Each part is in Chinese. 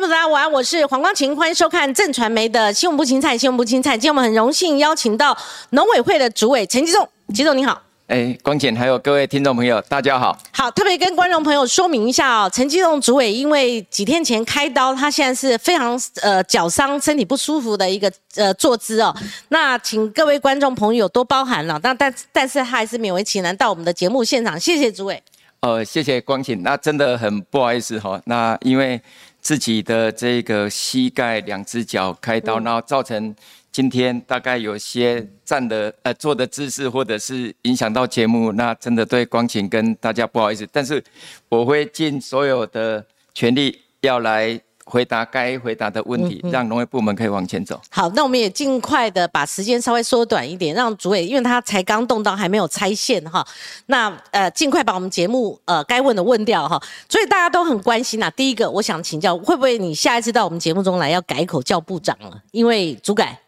朋友大家晚安，我是黄光琴，欢迎收看正传媒的新闻部青菜，新闻部青菜。今天我们很荣幸邀请到农委会的主委陈吉仲，吉总你好。哎，光简还有各位听众朋友，大家好。好，特别跟观众朋友说明一下哦，陈吉仲主委因为几天前开刀，他现在是非常呃脚伤，身体不舒服的一个呃坐姿哦。那请各位观众朋友多包涵了。那但但是他还是勉为其难到我们的节目现场，谢谢主委。呃，谢谢光景，那真的很不好意思哈。那因为自己的这个膝盖两只脚开刀，然后造成今天大概有些站的呃坐的姿势，或者是影响到节目，那真的对光景跟大家不好意思。但是我会尽所有的全力要来。回答该回答的问题，让农业部门可以往前走。好，那我们也尽快的把时间稍微缩短一点，让主委，因为他才刚动到，还没有拆线哈。那呃，尽快把我们节目呃该问的问掉哈。所以大家都很关心呐。第一个，我想请教，会不会你下一次到我们节目中来要改口叫部长了？因为主改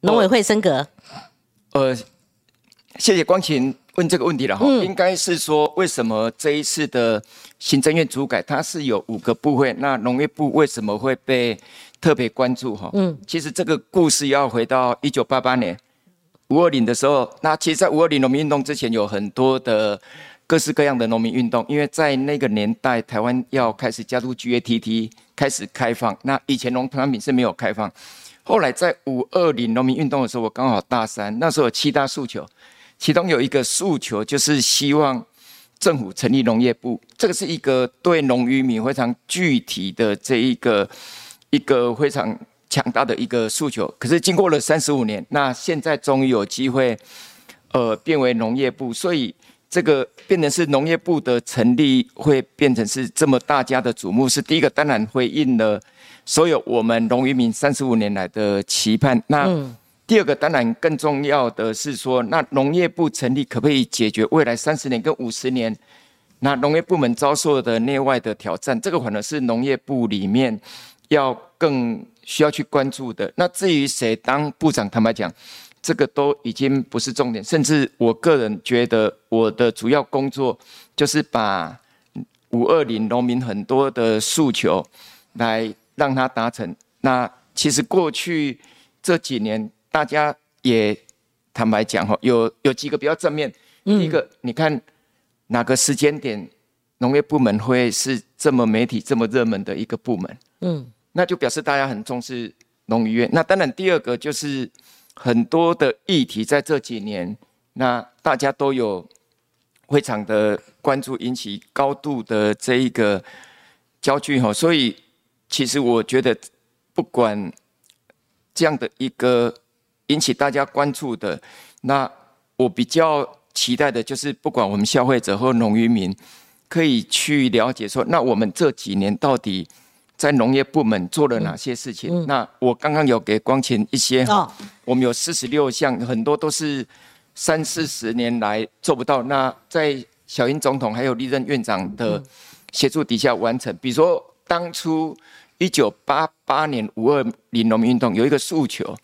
农委会升格。呃，谢谢光晴。问这个问题了哈，应该是说为什么这一次的行政院主改它是有五个部会，那农业部为什么会被特别关注哈？嗯，其实这个故事要回到一九八八年五二零的时候，那其实，在五二零农民运动之前，有很多的各式各样的农民运动，因为在那个年代，台湾要开始加入 GATT，开始开放，那以前农产品是没有开放，后来在五二零农民运动的时候，我刚好大三，那时候有七大诉求。其中有一个诉求，就是希望政府成立农业部，这个是一个对农渔民非常具体的这一个一个非常强大的一个诉求。可是经过了三十五年，那现在终于有机会，呃，变为农业部，所以这个变成是农业部的成立，会变成是这么大家的瞩目。是第一个，当然回应了所有我们农渔民三十五年来的期盼。那第二个当然更重要的是说，那农业部成立可不可以解决未来三十年跟五十年那农业部门遭受的内外的挑战？这个反而是农业部里面要更需要去关注的。那至于谁当部长，坦白讲，这个都已经不是重点。甚至我个人觉得，我的主要工作就是把五二零农民很多的诉求来让他达成。那其实过去这几年。大家也坦白讲哈，有有几个比较正面。第一个，你看哪个时间点农业部门会是这么媒体这么热门的一个部门？嗯，那就表示大家很重视农渔院。那当然，第二个就是很多的议题在这几年，那大家都有非常的关注，引起高度的这一个焦距哈。所以，其实我觉得不管这样的一个。引起大家关注的，那我比较期待的就是，不管我们消费者或农渔民，可以去了解说，那我们这几年到底在农业部门做了哪些事情？那我刚刚有给光前一些，我们有四十六项，很多都是三四十年来做不到。那在小英总统还有历任院长的协助底下完成。比如说，当初一九八八年五二零农民运动有一个诉求，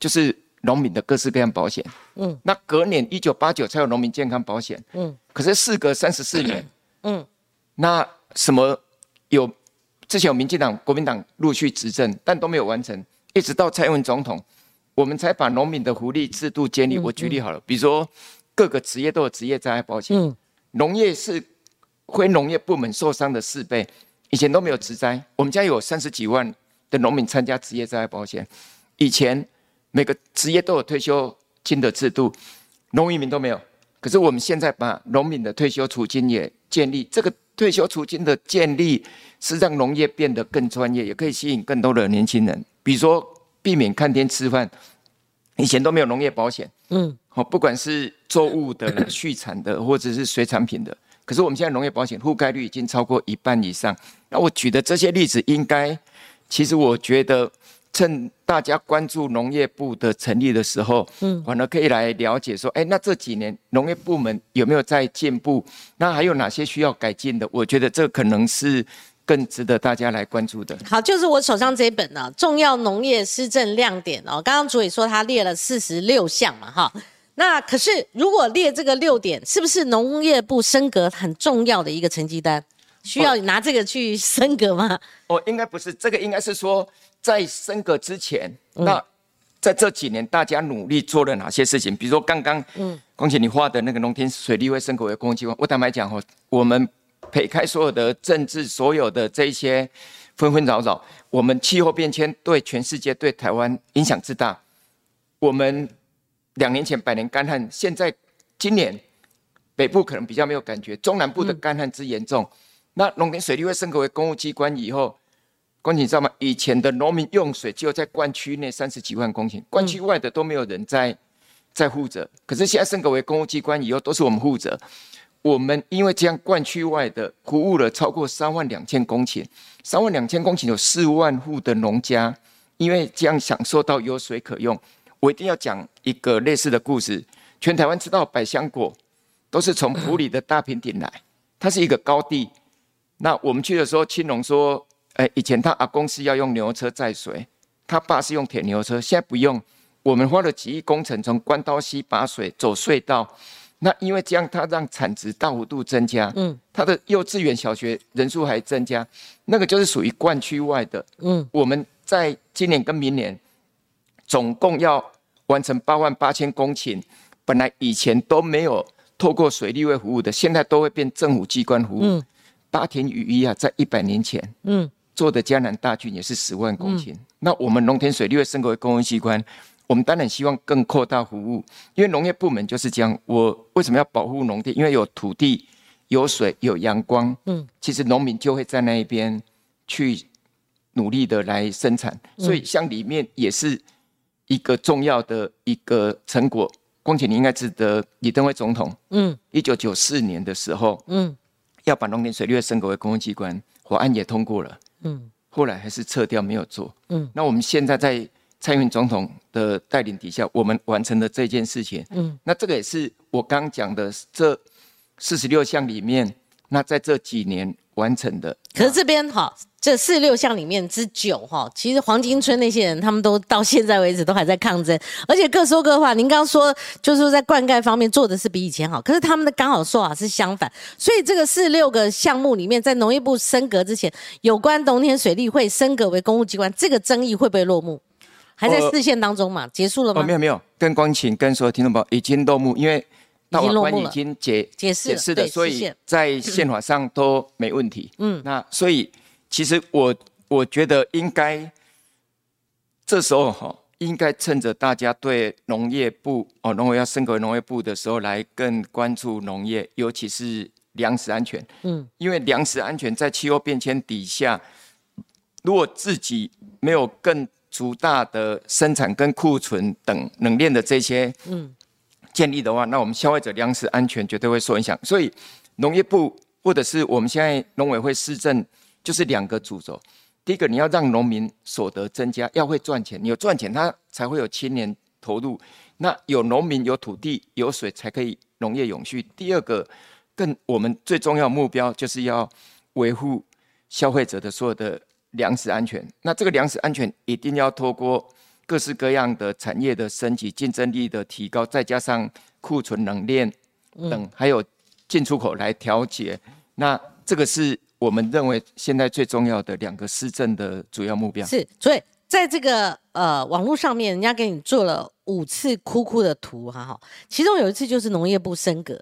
就是。农民的各式各样保险，嗯，那隔年一九八九才有农民健康保险，嗯，可是事隔三十四年，嗯，那什么有之前有民进党、国民党陆续执政，但都没有完成，一直到蔡英文总统，我们才把农民的福利制度建立。我举例好了，比如说各个职业都有职业灾害保险，嗯，农业是非农业部门受伤的四倍，以前都没有职灾，我们家有三十几万的农民参加职业灾害保险，以前。每个职业都有退休金的制度，农民都没有。可是我们现在把农民的退休储金也建立，这个退休储金的建立是让农业变得更专业，也可以吸引更多的年轻人。比如说避免看天吃饭，以前都没有农业保险，嗯，好，不管是作物的、畜产的，或者是水产品的。可是我们现在农业保险覆盖率已经超过一半以上。那我举的这些例子，应该其实我觉得。趁大家关注农业部的成立的时候，嗯，反而可以来了解说，哎，那这几年农业部门有没有在进步？那还有哪些需要改进的？我觉得这可能是更值得大家来关注的。好，就是我手上这一本呢，《重要农业施政亮点》哦。刚刚主委说他列了四十六项嘛，哈。那可是如果列这个六点，是不是农业部升格很重要的一个成绩单？需要拿这个去升格吗？哦，应该不是，这个应该是说在升格之前，那在这几年大家努力做了哪些事情？比如说刚刚，嗯，光姐你画的那个农田水利会升格为公共机关，我坦白讲哦，我们撇开所有的政治，所有的这些纷纷扰扰，我们气候变迁对全世界、对台湾影响之大，我们两年前百年干旱，现在今年北部可能比较没有感觉，中南部的干旱之严重。那农田水利会升格为公务机关以后，光你知道吗？以前的农民用水就在灌区内三十几万公顷，灌区外的都没有人在在负责。可是现在升格为公务机关以后，都是我们负责。我们因为这样灌区外的服务了超过三万两千公顷，三万两千公顷有四万户的农家，因为这样享受到有水可用。我一定要讲一个类似的故事。全台湾知道百香果都是从埔里的大平顶来，它是一个高地。那我们去的时候，青龙说：“哎，以前他阿公是要用牛车载水，他爸是用铁牛车，现在不用。我们花了几亿工程，从关刀溪把水走隧道。那因为这样，他让产值大幅度增加。嗯，它的幼稚园、小学人数还增加。那个就是属于灌区外的。嗯，我们在今年跟明年，总共要完成八万八千公顷。本来以前都没有透过水利会服务的，现在都会变政府机关服务。”八田雨衣啊，在一百年前，嗯，做的江南大郡也是十万公顷。那我们农田水利会升格为公共机关，我们当然希望更扩大服务，因为农业部门就是这样。我为什么要保护农田？因为有土地、有水、有阳光，嗯，其实农民就会在那一边去努力的来生产。所以像里面也是一个重要的一个成果。况且你应该记得李登辉总统，嗯，一九九四年的时候，嗯。要把农田水利会升格为公共机关，法案也通过了，嗯，后来还是撤掉没有做，嗯，那我们现在在蔡英文总统的带领底下，我们完成了这件事情，嗯，那这个也是我刚讲的这四十六项里面，那在这几年完成的。可是这边哈。这四六项里面之九哈，其实黄金村那些人他们都到现在为止都还在抗争，而且各说各话。您刚刚说就是说在灌溉方面做的是比以前好，可是他们的刚好说法是相反。所以这个四六个项目里面，在农业部升格之前，有关农田水利会升格为公务机关，这个争议会不会落幕？还在视线当中嘛？结束了吗？没有没有，跟光晴跟所有听众朋友已经落幕，因为大法官已经解解释的，所以在宪法上都没问题。嗯，那所以。其实我我觉得应该这时候哈，应该趁着大家对农业部哦，农委要升格农业部的时候，来更关注农业，尤其是粮食安全。嗯，因为粮食安全在气候变迁底下，如果自己没有更足大的生产跟库存等冷链的这些嗯建立的话，那我们消费者粮食安全绝对会受影响。所以农业部或者是我们现在农委会市政。就是两个主轴，第一个你要让农民所得增加，要会赚钱，你有赚钱，他才会有青年投入。那有农民有土地有水，才可以农业永续。第二个，更我们最重要目标就是要维护消费者的所有的粮食安全。那这个粮食安全一定要透过各式各样的产业的升级、竞争力的提高，再加上库存冷链等，还有进出口来调节。那这个是。我们认为现在最重要的两个施政的主要目标是，所以在这个呃网络上面，人家给你做了五次哭哭的图哈哈，其中有一次就是农业部升格，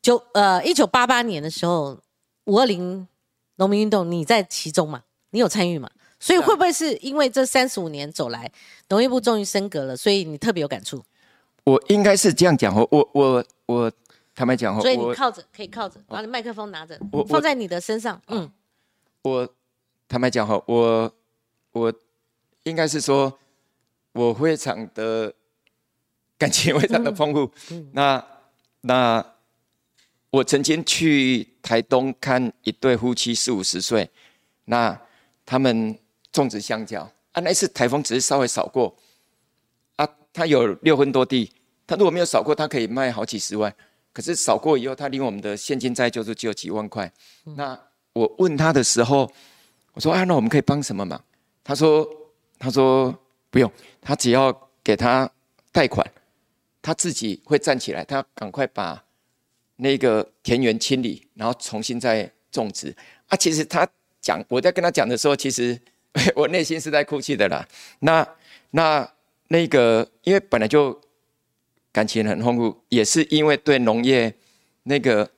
九呃一九八八年的时候，五二零农民运动，你在其中嘛？你有参与嘛？所以会不会是因为这三十五年走来，农业部终于升格了，所以你特别有感触？我应该是这样讲哦，我我我。坦白讲，所以你靠着可以靠着，把你麦克风拿着，我放在你的身上。嗯，我坦白讲哈，我我应该是说，我非常的感情非常的丰富。那那我曾经去台东看一对夫妻四五十岁，那他们种植香蕉啊，那次台风只是稍微扫过啊，他有六分多地，他如果没有扫过，他可以卖好几十万。可是扫过以后，他领我们的现金债就是只有几万块。那我问他的时候，我说：“啊，那我们可以帮什么忙？”他说：“他说不用，他只要给他贷款，他自己会站起来，他赶快把那个田园清理，然后重新再种植啊。其实他讲我在跟他讲的时候，其实 我内心是在哭泣的啦。那那那个，因为本来就感情很丰富，也是因为对农业那个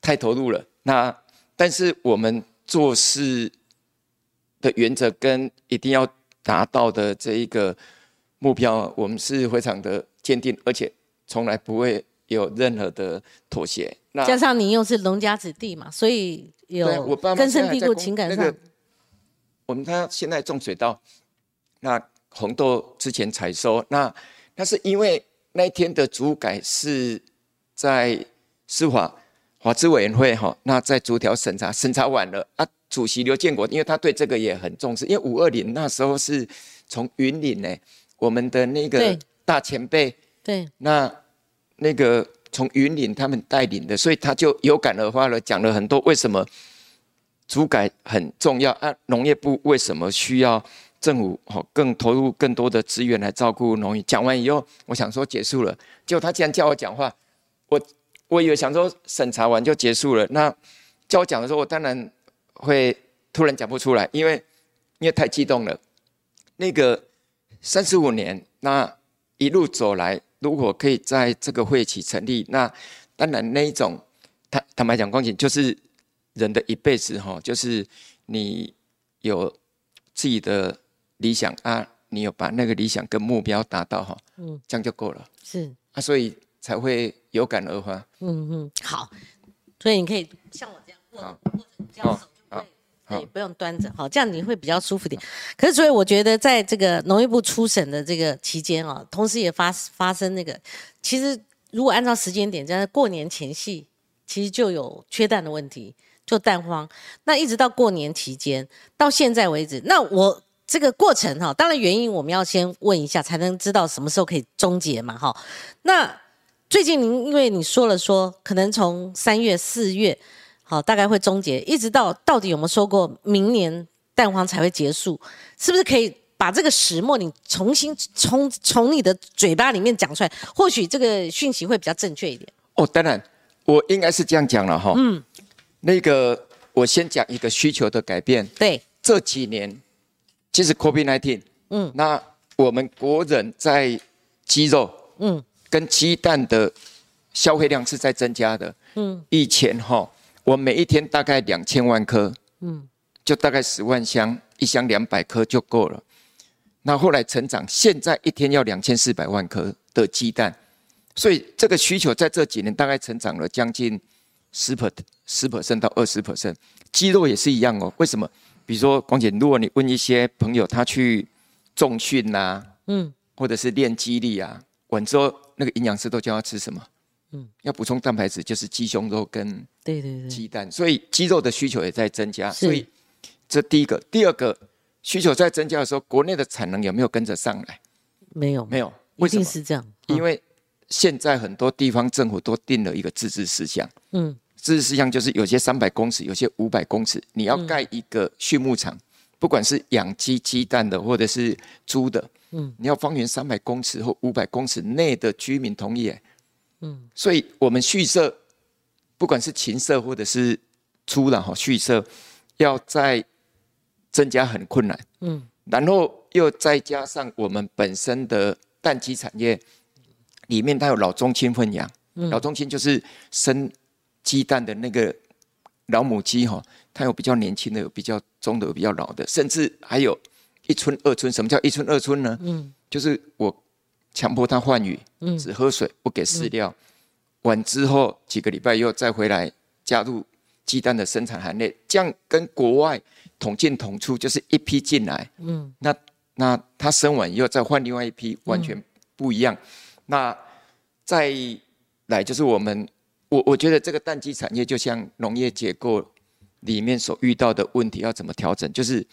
太投入了。那但是我们做事的原则跟一定要达到的这一个目标，我们是非常的坚定，而且从来不会有任何的妥协。那加上你又是农家子弟嘛，所以有根深蒂固情感上。那个我们他现在种水稻，那红豆之前采收，那那是因为那一天的主改是在司法法制委员会哈，那在逐条审查，审查完了啊，主席刘建国，因为他对这个也很重视，因为五二零那时候是从云岭呢，我们的那个大前辈。对，那那个从云岭他们带领的，所以他就有感而发了，讲了很多为什么主改很重要啊，农业部为什么需要政府好更投入更多的资源来照顾农业。讲完以后，我想说结束了，结果他竟然叫我讲话，我我以为想说审查完就结束了，那叫我讲的时候，我当然会突然讲不出来，因为因为太激动了。那个三十五年，那一路走来，如果可以在这个会期成立，那当然那一种，坦坦白讲，光景就是人的一辈子哈，就是你有自己的理想啊，你有把那个理想跟目标达到哈，嗯，这样就够了。是，啊，所以才会有感而发。嗯嗯，好，所以你可以像我这样握好。握着这样手对，不用端着，好，这样你会比较舒服点。可是，所以我觉得，在这个农业部初审的这个期间啊，同时也发发生那个，其实如果按照时间点，在过年前夕，其实就有缺蛋的问题，就蛋荒。那一直到过年期间，到现在为止，那我这个过程哈，当然原因我们要先问一下，才能知道什么时候可以终结嘛，哈。那最近您因为你说了说，可能从三月、四月，好，大概会终结，一直到到底有没有说过明年蛋黄才会结束？是不是可以把这个始末你重新从从你的嘴巴里面讲出来？或许这个讯息会比较正确一点。哦，当然，我应该是这样讲了哈。嗯，那个我先讲一个需求的改变。对，这几年其实 COVID-19，嗯那我们国人在鸡肉嗯跟鸡蛋的消费量是在增加的。嗯以前哈，我每一天大概两千万颗，嗯就大概十万箱，一箱两百颗就够了。那后来成长，现在一天要两千四百万颗的鸡蛋，所以这个需求在这几年大概成长了将近十 per 十 percent 到二十 percent。肌肉也是一样哦，为什么？比如说，光姐，如果你问一些朋友，他去重训呐、嗯，或者是练肌力啊，完之后那个营养师都叫他吃什么？嗯，要补充蛋白质，就是鸡胸肉跟对对对，鸡蛋，所以肌肉的需求也在增加。所以这第一个，第二个需求在增加的时候，国内的产能有没有跟着上来？没有没有，一为什么？定是这样。因为现在很多地方政府都定了一个自治事项，嗯事项就是有些三百公尺，有些五百公尺，你要盖一个畜牧场，不管是养鸡、鸡蛋的，或者是猪的，嗯。你要方圆三百公尺或五百公尺内的居民同意，哎嗯。所以我们畜舍，不管是禽舍或者是猪的哈畜舍，要再增加很困难。嗯。然后又再加上我们本身的蛋鸡产业里面，它有老中青混养，老中青就是生鸡蛋的那个老母鸡哈，它有比较年轻的，有比较中的，有比较老的，甚至还有一村、二村。什么叫一村、二村呢？嗯就是我强迫它换羽，嗯只喝水不给饲料，完之后几个礼拜又再回来加入鸡蛋的生产行列，这样跟国外统进统出，就是一批进来，嗯那那它生完以后再换另外一批，完全不一样。那再来就是我们，我我觉得这个蛋鸡产业就像农业结构里面所遇到的问题要怎么调整，就是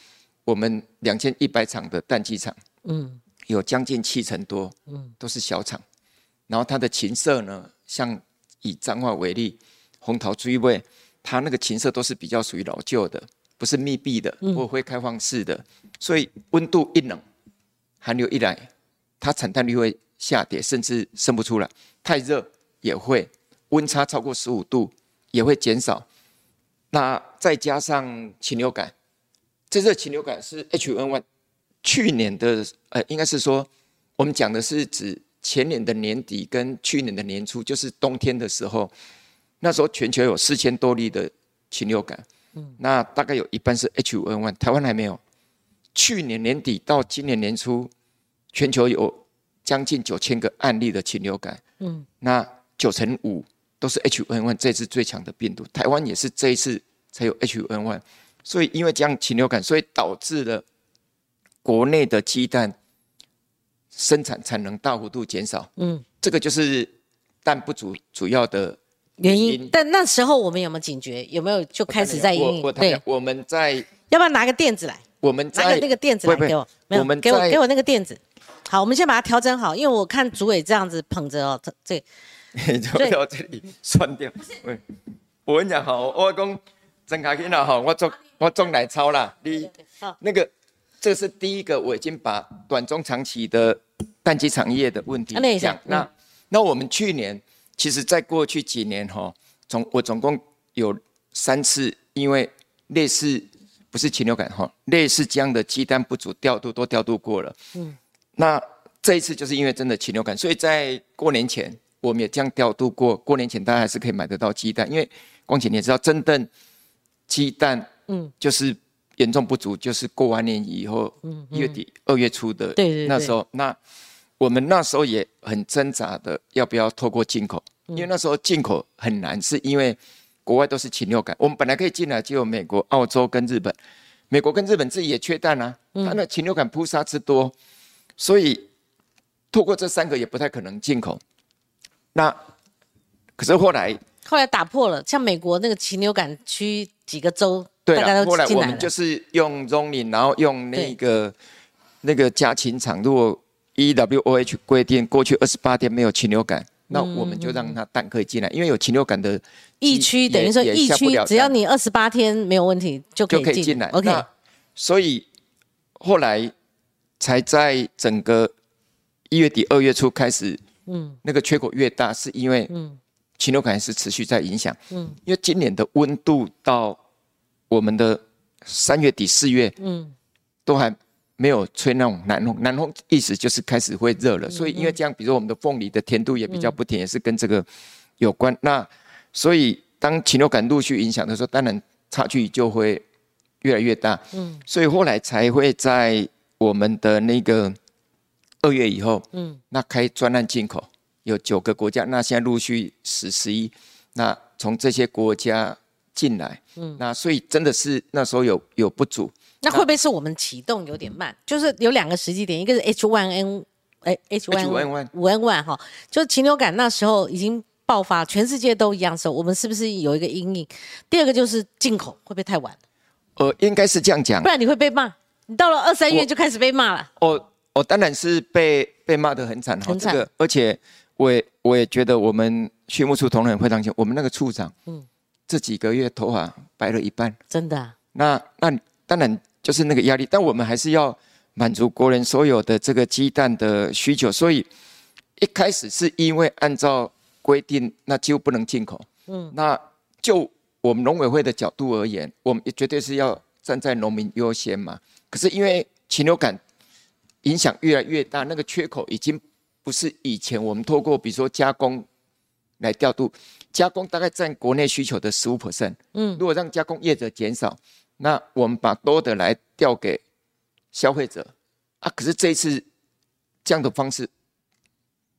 我们两千一百场的蛋鸡场。嗯有将近七成多，嗯都是小厂。然后它的禽舍呢，像以彰化为例，红桃追味，它那个禽舍都是比较属于老旧的，不是密闭的或会开放式的，所以温度一冷，寒流一来，它产蛋率会下跌，甚至生不出来。太热也会，温差超过十五度也会减少。那再加上禽流感，这次禽流感是 H1N1，去年的呃，应该是说我们讲的是指前年的年底跟去年的年初，就是冬天的时候，那时候全球有四千多例的禽流感，嗯，那大概有一半是 H5N1，台湾还没有。去年年底到今年年初，全球有将近九千个案例的禽流感，嗯，那九成五都是 H5N1 这次最强的病毒，台湾也是这一次才有 H5N1，所以因为这样禽流感，所以导致了国内的鸡蛋生产产能大幅度减少，嗯，这个就是蛋不足主要的原因。但那时候我们有没有警觉？有没有就开始在应对？我们在要不要拿个垫子来？我们拿个那个垫子来给我，没有，给我给我那个垫子。好，我们先把它调整好，因为我看主委这样子捧着哦，这这 就到这里算掉。我跟你讲哈，我讲郑凯欣啊，好，我做我做奶超啦。你那个这是第一个，我已经把短中长期的蛋鸡产业的问题讲。那那我们去年其实在过去几年哈，总我总共有三次，因为类似。不是禽流感哈，类似这样的鸡蛋不足调度都调度过了。嗯，那这一次就是因为真的禽流感，所以在过年前我们也这样调度过。过年前大家还是可以买得到鸡蛋，因为光前你也知道，真正鸡蛋嗯就是严重不足，就是过完年以后一月底二月初的那时候，那我们那时候也很挣扎的要不要透过进口，因为那时候进口很难，是因为。国外都是禽流感，我们本来可以进来，就有美国、澳洲跟日本。美国跟日本自己也缺蛋啊，它那禽流感扑杀之多，所以透过这三个也不太可能进口。那可是后来，后来打破了，像美国那个禽流感区几个州，对啊，后来我们就是用 zoning，然后用那个那个家禽场，如果 E W O H 规定过去二十八天没有禽流感。那我们就让它蛋可以进来，因为有禽流感的疫区，等于说疫区只要你二十八天没有问题就可以进来。OK，所以后来才在整个一月底二月初开始，嗯，那个缺口越大，是因为嗯。禽流感是持续在影响，嗯，因为今年的温度到我们的三月底四月，嗯，都还。没有吹那种南风，南风意思就是开始会热了，所以因为这样，比如说我们的凤梨的甜度也比较不甜，也是跟这个有关。那所以当禽流感陆续影响的时候，当然差距就会越来越大。嗯，所以后来才会在我们的那个二月以后，嗯，那开专案进口有九个国家，那现在陆续十十一，那从这些国家进来，嗯，那所以真的是那时候有有不足。那会不会是我们启动有点慢？就是有两个时机点，一个是 H1N，哎，H1N1 五 N 1哈，就是禽流感那时候已经爆发，全世界都一样时候，我们是不是有一个阴影？第二个就是进口会不会太晚？呃，应该是这样讲，不然你会被骂。你到了二三月就开始被骂了。哦，我当然是被被骂得很惨哈，这个，而且我也我也觉得我们畜牧处同仁非常清我们那个处长，嗯，这几个月头发白了一半，真的。那那当然。就是那个压力，但我们还是要满足国人所有的这个鸡蛋的需求，所以一开始是因为按照规定，那几乎不能进口。嗯，那就我们农委会的角度而言，我们也绝对是要站在农民优先嘛。可是因为禽流感影响越来越大，那个缺口已经不是以前我们透过比如说加工来调度，加工大概占国内需求的十五 percent。嗯，如果让加工业者减少。那我们把多的来调给消费者啊，可是这一次这样的方式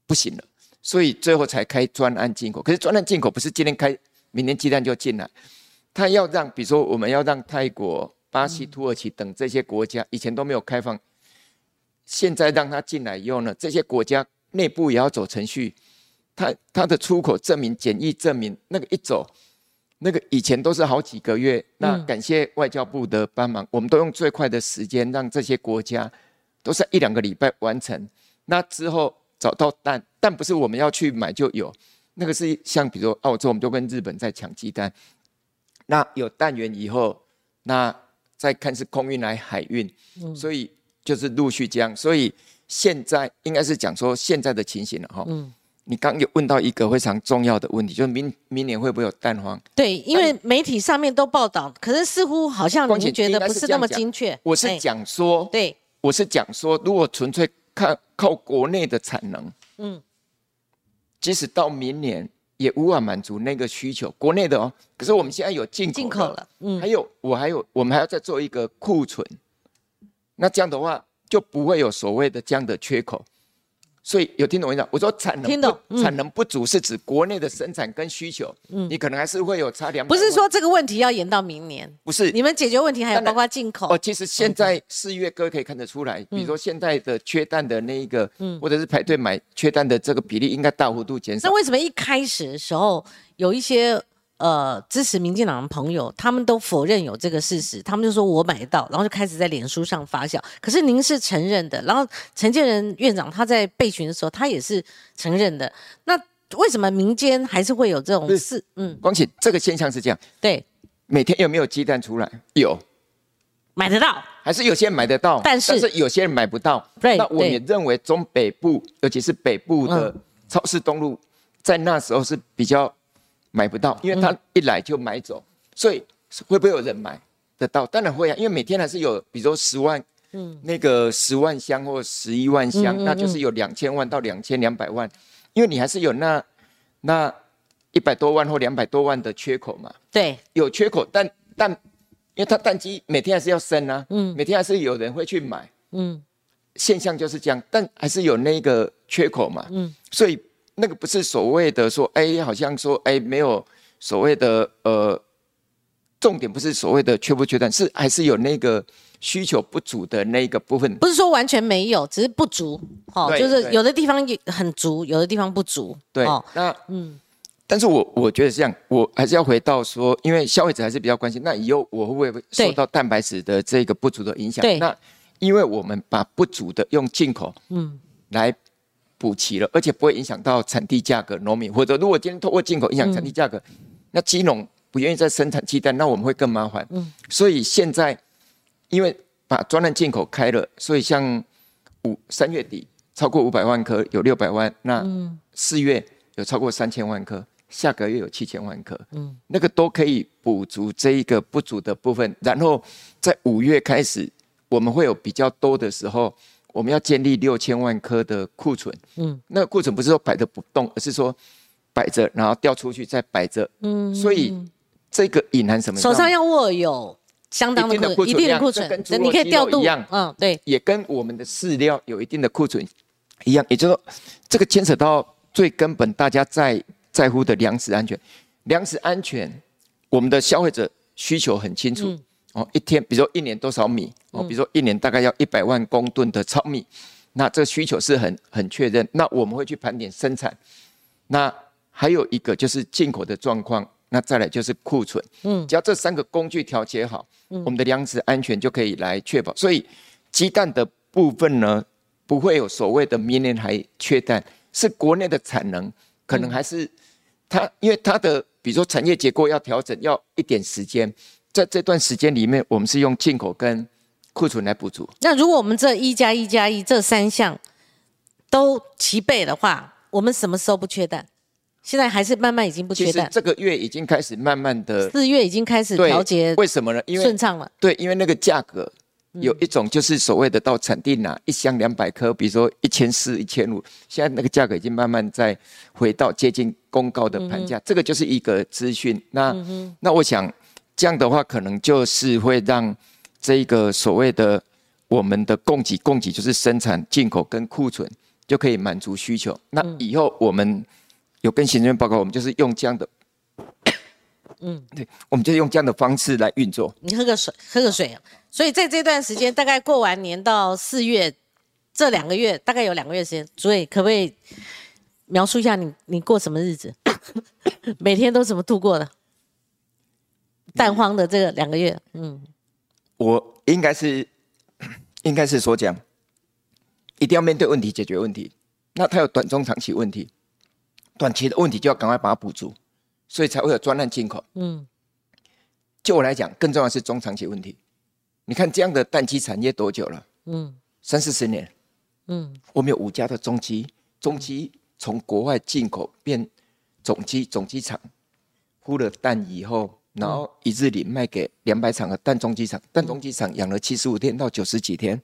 不行了，所以最后才开专案进口。可是专案进口不是今天开，明天鸡蛋就进来，他要让，比如说我们要让泰国、巴西、土耳其等这些国家以前都没有开放，现在让他进来以后呢，这些国家内部也要走程序，他他的出口证明、检疫证明那个一走。那个以前都是好几个月，那感谢外交部的帮忙，我们都用最快的时间让这些国家都是一两个礼拜完成。那之后找到蛋，蛋不是我们要去买就有，那个是像比如说澳洲，我们就跟日本在抢鸡蛋。那有蛋源以后，那再看是空运来海运，所以就是陆续这样。所以现在应该是讲说现在的情形了哈。嗯你刚有问到一个非常重要的问题，就是明明年会不会有蛋黄？对，因为媒体上面都报道，可是似乎好像光姐你觉得不是那么精确。我是哎讲说，对，我是讲说，如果纯粹看靠国内的产能，嗯，即使到明年也无法满足那个需求，国内的哦。可是我们现在有进口的进口了，嗯还有我还有我们还要再做一个库存，那这样的话就不会有所谓的这样的缺口。所以有听懂我讲？我说产能听懂嗯产能不足是指国内的生产跟需求，嗯你可能还是会有差两。不是说这个问题要延到明年，不是你们解决问题还有包括进口哦，，其实现在四月各位可以看得出来，比如说现在的缺蛋的那一个，或者是排队买缺蛋的这个比例应该大幅度减少那。为什么一开始的时候有一些呃支持民进党的朋友，他们都否认有这个事实，他们就说我买得到，然后就开始在脸书上发酵。可是您是承认的，然后陈建仁院长他在备询的时候，他也是承认的。那为什么民间还是会有这种事？嗯，光启这个现象是这样，对，每天有没有鸡蛋出来？有，买得到，还是有些人买得到，但是有些人买不到。对那我们也认为中北部，尤其是北部的嗯超市东路，在那时候是比较买不到，因为嗯他一来就买走，所以会不会有人买得到？当然会啊，因为每天还是有，比如说十万。嗯。那个十万箱或十一万箱，那就是有两千万到两千两百万，因为你还是有那那一百多万或两百多万的缺口嘛。对，有缺口，但但因为它蛋鸡每天还是要生啊，嗯，每天还是有人会去买，嗯。现象就是这样，但还是有那个缺口嘛，嗯，所以那个不是所谓的说，哎，好像说，哎，没有所谓的呃，重点不是所谓的缺不缺蛋，是还是有那个需求不足的那个部分，不是说完全没有，只是不足，哦，就是有的地方也很足，有的地方不足，对，哦，那嗯。但是我我觉得是这样，我还是要回到说，因为消费者还是比较关心，那以后我会不会受到蛋白质的这个不足的影响？对。那因为我们把不足的用进口，嗯，来补齐了，而且不会影响到产地价格，农民或者如果今天透过进口影响产地价格，那基农不愿意再生产鸡蛋，那我们会更麻烦。嗯，所以现在因为把专案进口开了，所以像五三月底超过五百万颗，有六百万，那四月有超过三千万颗。下个月有七千万颗，嗯，那个都可以补足这一个不足的部分。然后在五月开始，我们会有比较多的时候，我们要建立六千万颗的库存，嗯，那个库存不是说摆着不动，而是说摆着，然后调出去再摆着，嗯，所以这个隐含什么？手上要握有相当的一定的库存，一定的库存你可以鸡调度一样，嗯，对，也跟我们的饲料有一定的库存一样，也就是说，这个牵扯到最根本，大家在在乎的粮食安全。粮食安全，我们的消费者需求很清楚。哦，一天，比如说一年多少米？哦，比如说一年大概要一百万公吨的糙米，那这个需求是很很确认。那我们会去盘点生产。那还有一个就是进口的状况，那再来就是库存。嗯，只要这三个工具调节好，我们的粮食安全就可以来确保。所以鸡蛋的部分呢，不会有所谓的明年还缺蛋，是国内的产能可能还是它，因为它的比如说产业结构要调整，要一点时间。在这段时间里面，我们是用进口跟库存来补足。那如果我们这一加一加一这三项都齐备的话，我们什么时候不缺蛋？现在还是慢慢已经不缺蛋，这个月已经开始慢慢的四月已经开始对调节为什么呢？因为顺畅了。对，因为那个价格有一种就是所谓的到产地拿一箱两百颗，比如说一千四、一千五，现在那个价格已经慢慢在回到接近公告的盘价，这个就是一个资讯。那、那我想这样的话，可能就是会让这个所谓的我们的供给，供给就是生产、进口跟库存就可以满足需求。那以后我们有跟行政院报告，我们就是用这样的。嗯，对，我们就用这样的方式来运作。你喝个水，喝个水啊。所以在这段时间，大概过完年到四月这两个月，大概有两个月时间，主委可不可以描述一下你你过什么日子？每天都怎么度过的？蛋荒的这个两个月，嗯，我应该是 应该是说讲，一定要面对问题，解决问题。那它有短中长期问题，短期的问题就要赶快把它补足，所以才会有专案进口。嗯，就我来讲，更重要的是中长期问题。你看这样的蛋鸡产业多久了？嗯，三四十年。嗯，我们有五家的中鸡，中鸡从国外进口变总鸡总鸡场孵了蛋以后，然后一日里卖给两百场的蛋中机厂，蛋中机场养了七十五天到九十几天，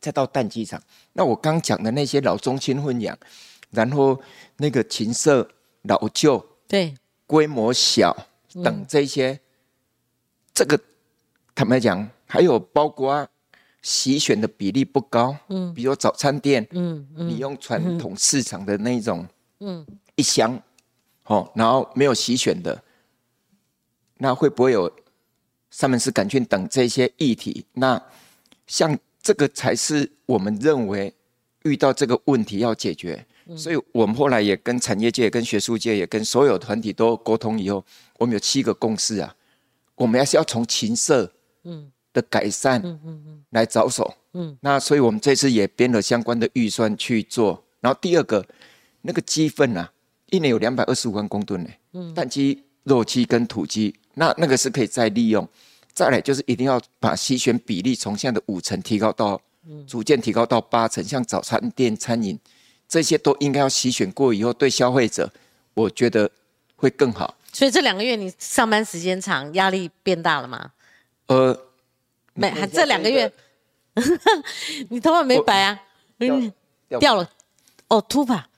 再到蛋机场。那我刚讲的那些老中青混养，然后那个禽舍老旧，对，规模小等这些，这个坦白讲，还有包括洗选的比例不高，嗯，比如早餐店，嗯嗯，你用传统市场的那种，嗯，一箱，哦，然后没有洗选的，那会不会有上门氏杆菌等这些议题？那像这个才是我们认为遇到这个问题要解决。所以我们后来也跟产业界、跟学术界、也跟所有团体都沟通以后，我们有七个共识啊。我们还是要从禽舍嗯的改善来着手嗯。那所以我们这次也编了相关的预算去做。然后第二个，那个鸡粪啊，一年有两百二十五万公吨呢。嗯。蛋鸡、肉鸡跟土鸡，那那个是可以再利用。再来就是一定要把吸选比例从现在的五成提高到，逐渐提高到八成，像早餐店、餐饮。这些都应该要洗选过以后，对消费者，我觉得会更好。所以这两个月你上班时间长，压力变大了吗？呃，没，还这两个月，你头发没白啊？嗯，掉了，哦，秃发，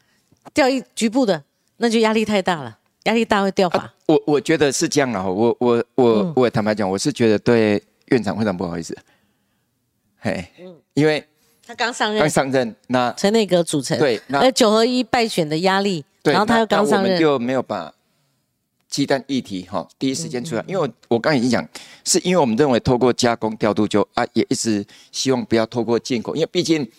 掉一局部的，那就压力太大了，压力大会掉吧。我我觉得是这样的，我我我我坦白讲，我是觉得对院长非常不好意思，嘿，因为。他刚上任，刚上任，那陈内阁组成，对，那九合一败选的压力，然后他又刚上任，就没有把鸡蛋议题哈第一时间出来，因为我我刚已经讲，是因为我们认为透过加工调度就啊，也一直希望不要透过进口，因为毕竟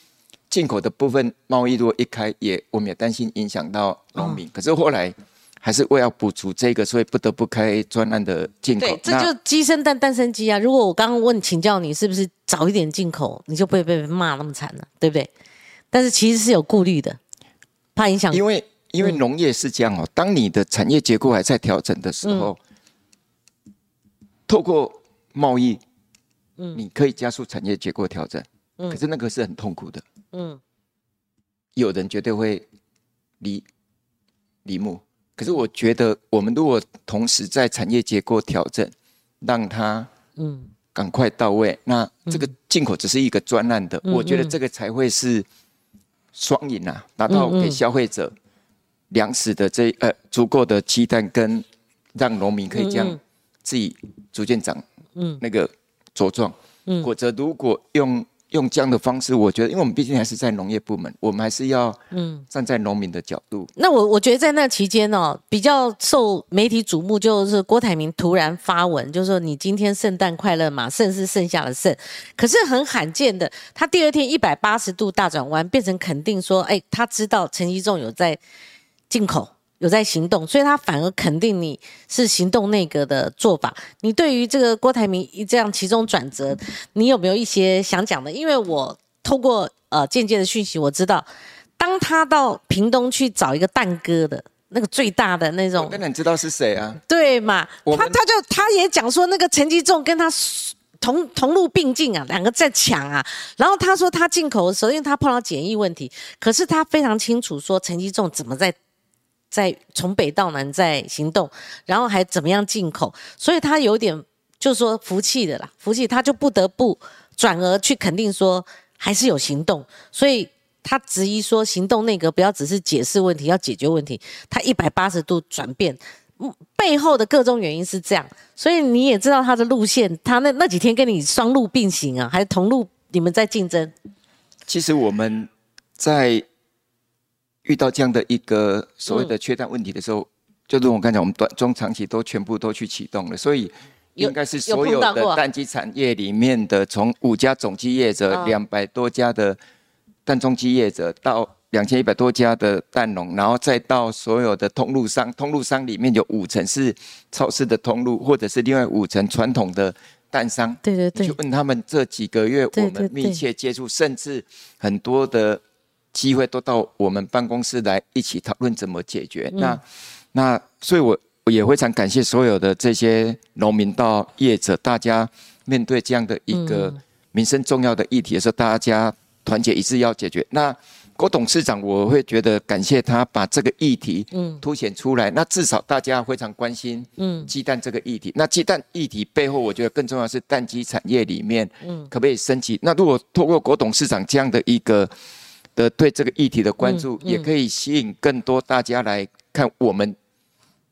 进口的部分贸易如果一开，也我们也担心影响到农民，可是后来。还是为了补足这个，所以不得不开专案的进口。对，这就鸡生蛋，蛋生鸡啊！如果我刚刚问请教你，是不是早一点进口，你就不会被骂那么惨了，对不对？但是其实是有顾虑的，怕影响。因为因为农业是这样哦，当你的产业结构还在调整的时候，透过贸易，嗯，你可以加速产业结构调整，嗯，可是那个是很痛苦的，嗯，有人绝对会离离目。可是我觉得，我们如果同时在产业结构调整，让它嗯。赶快到位，那这个进口只是一个专案的，我觉得这个才会是双赢啊，达到给消费者粮食的这呃足够的鸡蛋，跟让农民可以这样自己逐渐长嗯。那个茁壮，嗯，或者如果用。用这样的方式，我觉得，因为我们毕竟还是在农业部门，我们还是要嗯站在农民的角度。那我我觉得在那期间哦，比较受媒体瞩目，就是郭台铭突然发文，就是说你今天圣诞快乐嘛，圣是剩下的圣，可是很罕见的，他第二天一百八十度大转弯，变成肯定说，哎，他知道陈吉仲有在进口。有在行动，所以他反而肯定你是行动内阁的做法。你对于这个郭台铭这样其中转折，你有没有一些想讲的？因为我透过呃间接的讯息，我知道，当他到屏东去找一个蛋哥的那个最大的那种，当然知道是谁啊？对嘛？他他就他也讲说，那个陈吉仲跟他同同路并进啊，两个在抢啊。然后他说他进口的时候，因为他碰到检疫问题，可是他非常清楚说陈吉仲怎么在。在从北到南在行动，然后还怎么样进口，所以他有点就说服气的啦，服气他就不得不转而去肯定说还是有行动，所以他质疑说行动内阁不要只是解释问题，要解决问题，他一百八十度转变，背后的各种原因是这样，所以你也知道他的路线，他那那几天跟你双路并行啊，还是同路你们在竞争？其实我们在。遇到这样的一个所谓的缺蛋问题的时候，就如我刚才，我们短中长期都全部都去启动了，所以应该是所有的蛋鸡产业里面的，从五家总鸡业者、两百多家的蛋中鸡业者，到两千一百多家的蛋农，然后再到所有的通路商，通路商里面有五成是超市的通路，或者是另外五成传统的蛋商。对对对，去问他们这几个月我们密切接触，甚至很多的。机会都到我们办公室来一起讨论怎么解决。那那，所以我我也非常感谢所有的这些农民到业者，大家面对这样的一个民生重要的议题的时候，大家团结一致要解决。那郭董事长，我会觉得感谢他把这个议题嗯凸显出来。那至少大家非常关心嗯鸡蛋这个议题。那鸡蛋议题背后，我觉得更重要是蛋鸡产业里面嗯可不可以升级？那如果透过郭董事长这样的一个的对这个议题的关注，也可以吸引更多大家来看我们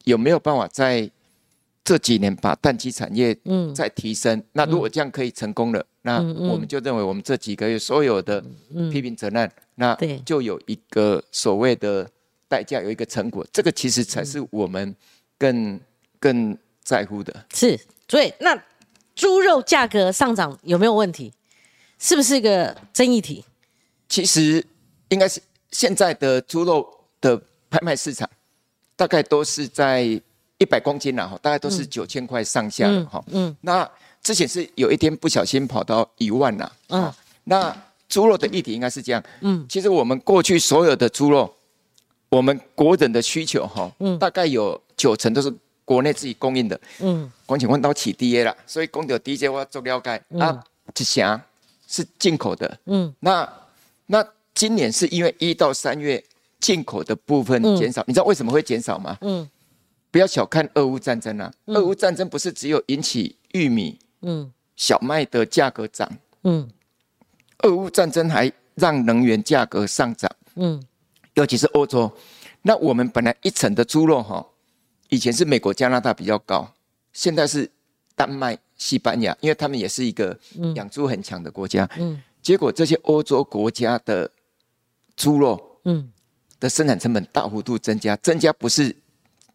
有没有办法在这几年把蛋鸡产业嗯再提升。那如果这样可以成功了，那我们就认为我们这几个月所有的批评责难。那就有一个所谓的代价，有一个成果，这个其实才是我们更更在乎的。是，所以那猪肉价格上涨有没有问题？是不是一个争议题？其实应该是现在的猪肉的拍卖市场，大概都是在一百公斤了哈，大概都是九千块上下哈。嗯，那之前是有一天不小心跑到一万了。嗯，那。猪肉的议题应该是这样，嗯，其实我们过去所有的猪肉，我们国人的需求哈，嗯，大概有九成都是国内自己供应的，嗯，光请问到起跌了，所以供的 DJ 我要做了解，啊，一成是进口的，嗯，那那今年是因为一到三月进口的部分减少，你知道为什么会减少吗？嗯，不要小看俄乌战争啊，俄乌战争不是只有引起玉米、嗯，小麦的价格涨，嗯。俄乌战争还让能源价格上涨，嗯，尤其是欧洲。那我们本来一层的猪肉哈，以前是美国、加拿大比较高，现在是丹麦、西班牙，因为他们也是一个养猪很强的国家。嗯，结果这些欧洲国家的猪肉，嗯，的生产成本大幅度增加，增加不是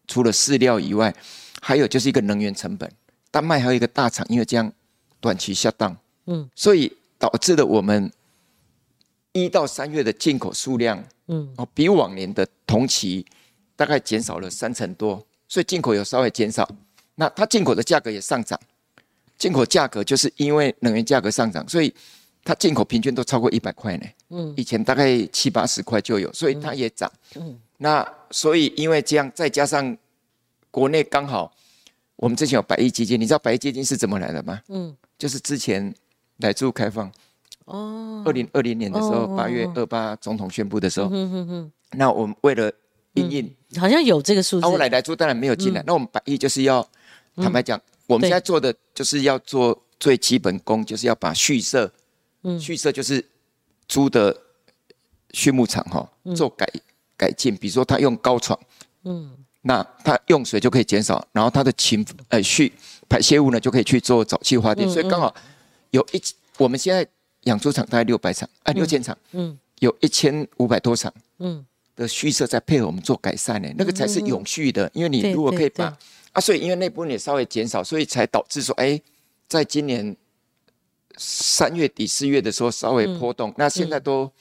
除了饲料以外，还有就是一个能源成本。丹麦还有一个大厂，因为这样短期下档，嗯，所以。导致了我们一到三月的进口数量，嗯，哦，比往年的同期大概减少了三成多，所以进口有稍微减少。那它进口的价格也上涨，进口价格就是因为能源价格上涨，所以它进口平均都超过一百块呢。嗯，以前大概七八十块就有，所以它也涨。嗯，那所以因为这样，再加上国内刚好我们之前有百亿基金，你知道百亿基金是怎么来的吗？嗯，就是之前。来自开放。哦，二零二零年的时候，八月二八总统宣布的时候，嗯嗯嗯。那我们为了应应，好像有这个数字。后来来猪当然没有进来，那我们百亿就是要坦白讲，我们现在做的就是要做最基本功，就是要把畜舍，嗯，畜舍就是猪的畜牧场哈，做改改进，比如说他用高床，嗯，那他用水就可以减少，然后他的禽呃畜排泄物呢就可以去做沼气发电，所以刚好。有一，我们现在养猪场大概六百场，啊，六千场，嗯，有一千五百多场，嗯，的蓄舍在配合我们做改善呢，那个才是永续的。因为你如果可以把啊，所以因为那部分也稍微减少，所以才导致说，哎，在今年三月底四月的时候稍微波动，那现在都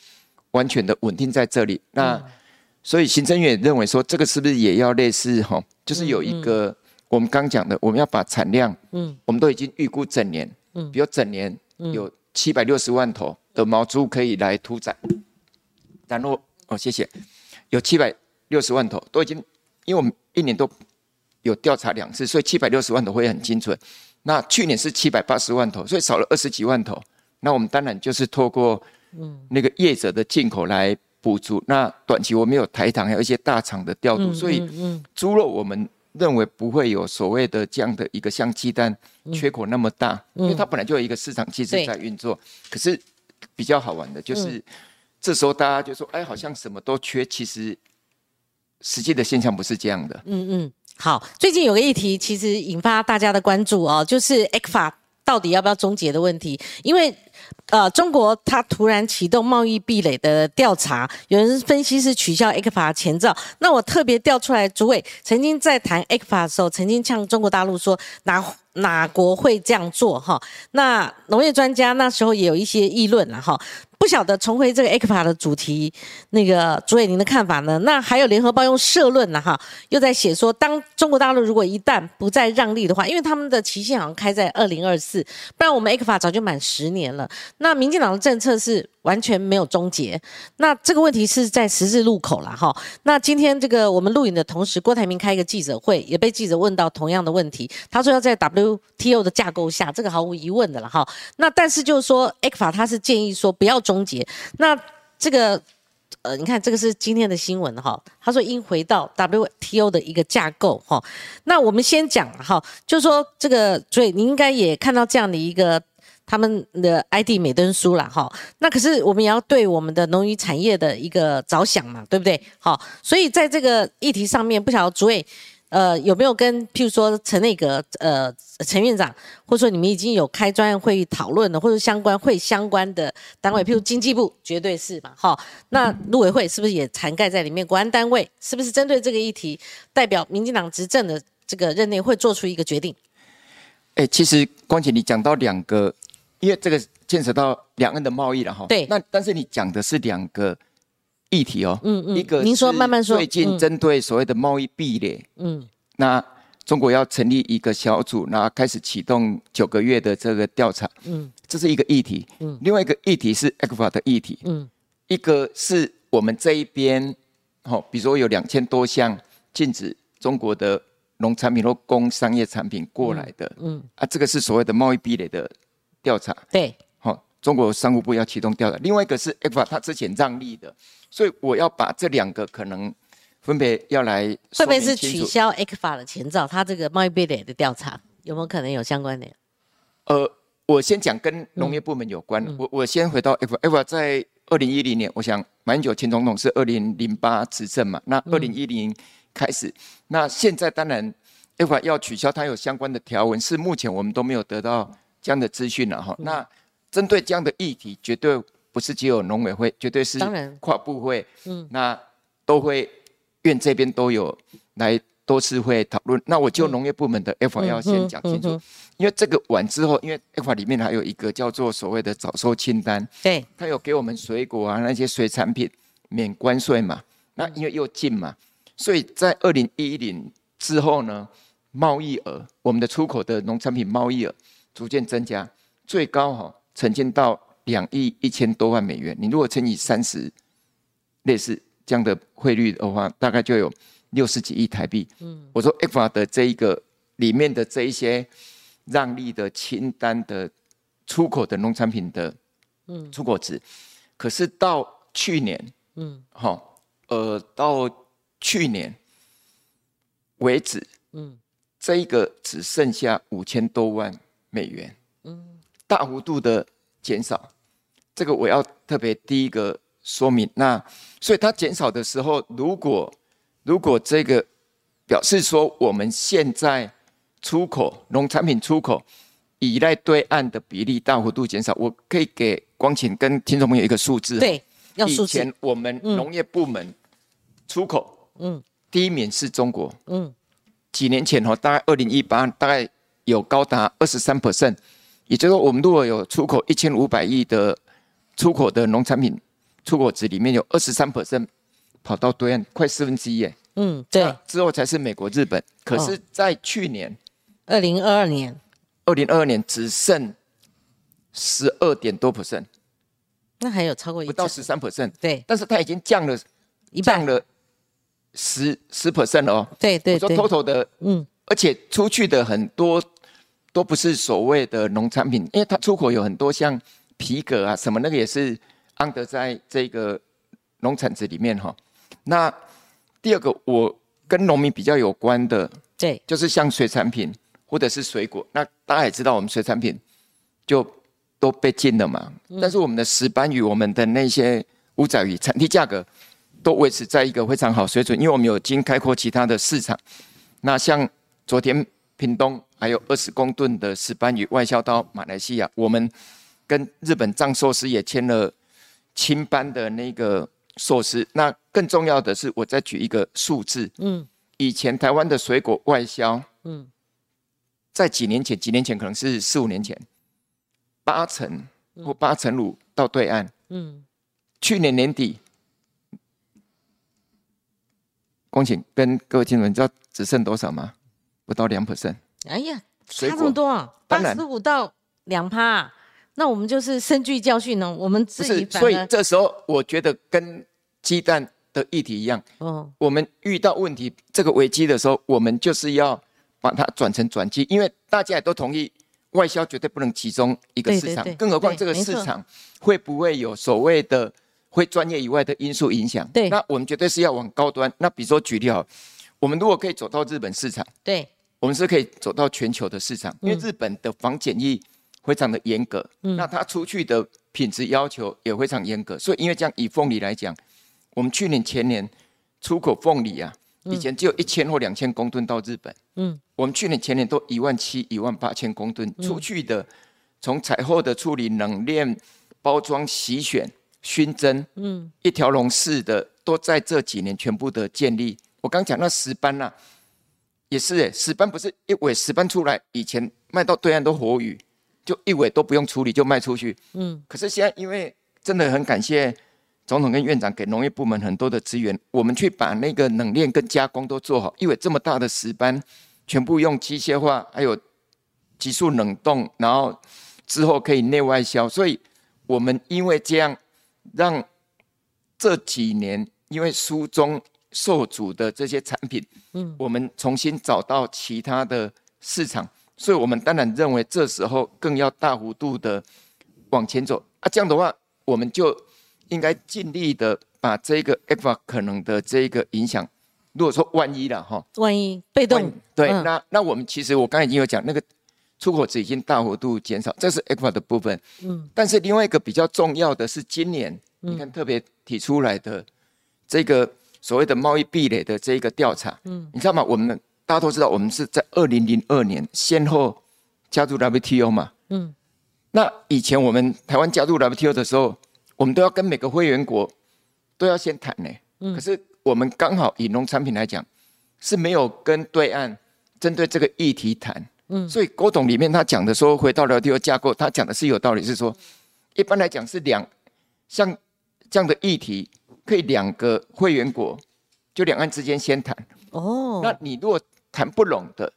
完全的稳定在这里。那所以行政院认为说，这个是不是也要类似哈？就是有一个我们刚讲的，我们要把产量，嗯，我们都已经预估整年。嗯，比如整年有七百六十万头的毛猪可以来屠宰，然后哦，谢谢，有七百六十万头都已经，因为我们一年都有调查两次，所以七百六十万头会很精准。那去年是七百八十万头，所以少了二十几万头。那我们当然就是透过嗯那个业者的进口来补足。那短期我们有台糖，还有一些大厂的调度，所以猪肉我们。认为不会有所谓的这样的一个像鸡蛋缺口那么大，因为它本来就有一个市场机制在运作。可是比较好玩的就是，这时候大家就说：“哎，好像什么都缺。”其实实际的现象不是这样的。嗯嗯，好，最近有个议题其实引发大家的关注哦，就是 e c f a 到底要不要终结的问题，因为。呃，中国它突然启动贸易壁垒的调查，有人分析是取消 ECFA 前兆。那我特别调出来，主委曾经在谈 ECFA 的时候，曾经向中国大陆说哪哪国会这样做哈？那农业专家那时候也有一些议论了哈。不晓得重回这个 e c f a 的主题，那个主委您的看法呢？那还有联合报用社论呢哈，又在写说，当中国大陆如果一旦不再让利的话，因为他们的期限好像开在二零二四，不然我们 e c f a 早就满十年了。那民进党的政策是完全没有终结，那这个问题是在十字路口了哈。那今天这个我们录影的同时，郭台铭开一个记者会，也被记者问到同样的问题，他说要在 WTO 的架构下，这个毫无疑问的了哈。那但是就是说 e c f a 他是建议说不要终。结。那这个呃，你看这个是今天的新闻哈，他说应回到 WTO 的一个架构哈。那我们先讲哈，就是说这个，所以你应该也看到这样的一个他们的 ID 美登书了哈。那可是我们也要对我们的农渔产业的一个着想嘛，对不对？好，所以在这个议题上面，不晓得主委。呃，有没有跟譬如说陈内阁呃陈院长，或者说你们已经有开专业会议讨论的，或者相关会相关的单位，譬如经济部，绝对是嘛，哈。那陆委会是不是也涵盖在里面？国安单位是不是针对这个议题，代表民进党执政的这个任内会做出一个决定？哎，其实光姐你讲到两个，因为这个牵扯到两岸的贸易了哈。对。那但是你讲的是两个。议题哦，嗯嗯，一个您说慢慢说。最近针对所谓的贸易壁垒，嗯，那中国要成立一个小组，然后开始启动九个月的这个调查，嗯，这是一个议题，嗯，另外一个议题是 e q f a 的议题，嗯，一个是我们这一边，好，比如说有两千多项禁止中国的农产品或工商业产品过来的，嗯，啊，这个是所谓的贸易壁垒的调查，对，好，中国商务部要启动调查，另外一个是 e f a 他之前让利的。所以我要把这两个可能分别要来，会不会是取消 A 克法的前兆？他这个贸易壁垒的调查有没有可能有相关的？呃，我先讲跟农业部门有关。我我先回到 F F 在二零一零年，我想马英九前总统是二零零八执政嘛，那二零一零开始，那现在当然 F 要取消，它有相关的条文，是目前我们都没有得到这样的资讯了哈。那针对这样的议题，绝对。不是只有农委会，绝对是跨部会，嗯，那都会院这边都有来多次会讨论。那我就农业部门的 F 要先讲清楚，因为这个完之后，因为 F 里面还有一个叫做所谓的早收清单，对，它有给我们水果啊那些水产品免关税嘛。那因为又近嘛，所以在二零一零之后呢，贸易额我们的出口的农产品贸易额逐渐增加，最高哈曾经到。两亿一千多万美元，你如果乘以三十，类似这样的汇率的话，大概就有六十几亿台币。嗯，我说 F 的这一个里面的这一些让利的清单的出口的农产品的嗯出口值，可是到去年嗯好呃到去年为止嗯这一个只剩下五千多万美元。嗯。大幅度的减少。这个我要特别第一个说明，那所以它减少的时候，如果如果这个表示说我们现在出口农产品出口依赖对岸的比例大幅度减少，我可以给光晴跟听众朋友一个数字。对，要数字。以前我们农业部门出口，嗯，第一名是中国，嗯，几年前哦，大概二零一八，大概有高达二十三 percent，也就是说，我们如果有出口一千五百亿的。出口的农产品出口值里面有二十三 percent 跑到对岸，快四分之一耶。嗯，对。之后才是美国、日本。可是，在去年，二零二二年，二零二二年只剩十二点多 percent。那还有超过不到十三 percent。对。但是它已经降了，一降了十十 percent 哦。对对对。说 total 的，嗯，而且出去的很多都不是所谓的农产品，因为它出口有很多像。皮革啊，什么那个也是安德在这个农产值里面哈。那第二个，我跟农民比较有关的，对，就是像水产品或者是水果。那大家也知道，我们水产品就都被禁了嘛。但是我们的石斑鱼、我们的那些乌仔鱼产地价格都维持在一个非常好水准，因为我们有经开阔其他的市场。那像昨天屏东还有二十公吨的石斑鱼外销到马来西亚，我们。跟日本藏寿司也签了青斑的那个寿司。那更重要的是，我再举一个数字。嗯，以前台湾的水果外销，嗯，在几年前，几年前可能是四五年前，八成或八成五到对岸。嗯，去年年底，恭请跟各位听众，你知道只剩多少吗？不到两 percent。哎呀，差这么多啊！八十五到两趴。那我们就是深具教训呢。我们自己，所以这时候我觉得跟鸡蛋的议题一样。哦，我们遇到问题这个危机的时候，我们就是要把它转成转机，因为大家也都同意外销绝对不能集中一个市场，更何况这个市场会不会有所谓的会专业以外的因素影响。对那我们绝对是要往高端。那比如说举例好，我们如果可以走到日本市场，对，我们是可以走到全球的市场，因为日本的防检疫非常的严格，那它出去的品质要求也非常严格，所以因为这样以凤梨来讲，我们去年前年出口凤梨啊，以前只有一千或两千公吨到日本，嗯，我们去年前年都一万七、一万八千公吨出去的，从采后的处理、冷链、包装、洗选、熏蒸，嗯，一条龙式的都在这几年全部的建立。我刚讲那石斑呐、也是诶，石斑不是一尾石斑出来，以前卖到对岸都活鱼，就一尾都不用处理就卖出去。嗯，可是现在因为真的很感谢总统跟院长给农业部门很多的资源，我们去把那个冷链跟加工都做好，一尾这么大的石斑，全部用机械化，还有急速冷冻，然后之后可以内外销，所以我们因为这样让这几年因为书中受阻的这些产品，嗯，我们重新找到其他的市场，所以我们当然认为这时候更要大幅度的往前走。啊，这样的话，我们就应该尽力的把这个 EVA 可能的这个影响，如果说万一了哈，万一被动。对，嗯。那那我们其实我刚才已经有讲，那个出口值已经大幅度减少，这是 ECFA 的部分。嗯，但是另外一个比较重要的是，今年、你看特别提出来的这个所谓的贸易壁垒的这一个调查，嗯，你知道吗？我们大家都知道，我们是在二零零二年先后加入 WTO 嘛，嗯，那以前我们台湾加入 WTO 的时候，我们都要跟每个会员国都要先谈呢，可是我们刚好以农产品来讲，是没有跟对岸针对这个议题谈。嗯，所以郭董里面他讲的说，回到 WTO 架构，他讲的是有道理，是说一般来讲是两像这样的议题，可以两个会员国就两岸之间先谈。哦，那你如果谈不拢的，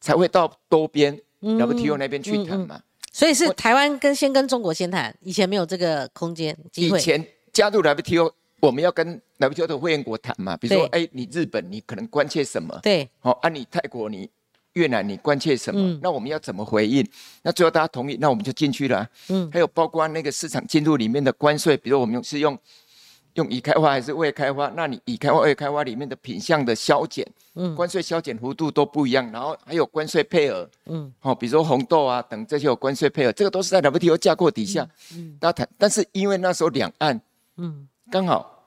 才会到多边 WTO 那边去谈嘛。所以是台湾跟先跟中国先谈，以前没有这个空间机会。以前加入 WTO，我们要跟 WTO 的会员国谈嘛，比如说，对哎，你日本你可能关切什么？对，好、啊，你泰国你越南你关切什么？嗯那我们要怎么回应？那最后大家同意，那我们就进去了啊、嗯，还有包括那个市场进入里面的关税，比如我们用是用用已开花还是未开花？那你已开花、未开花里面的品相的削减，嗯，关税削减幅度都不一样，然后还有关税配额，嗯，好、比如说红豆啊等这些有关税配额，这个都是在 WTO 架构底下，嗯，大家谈。但是因为那时候两岸，嗯，刚好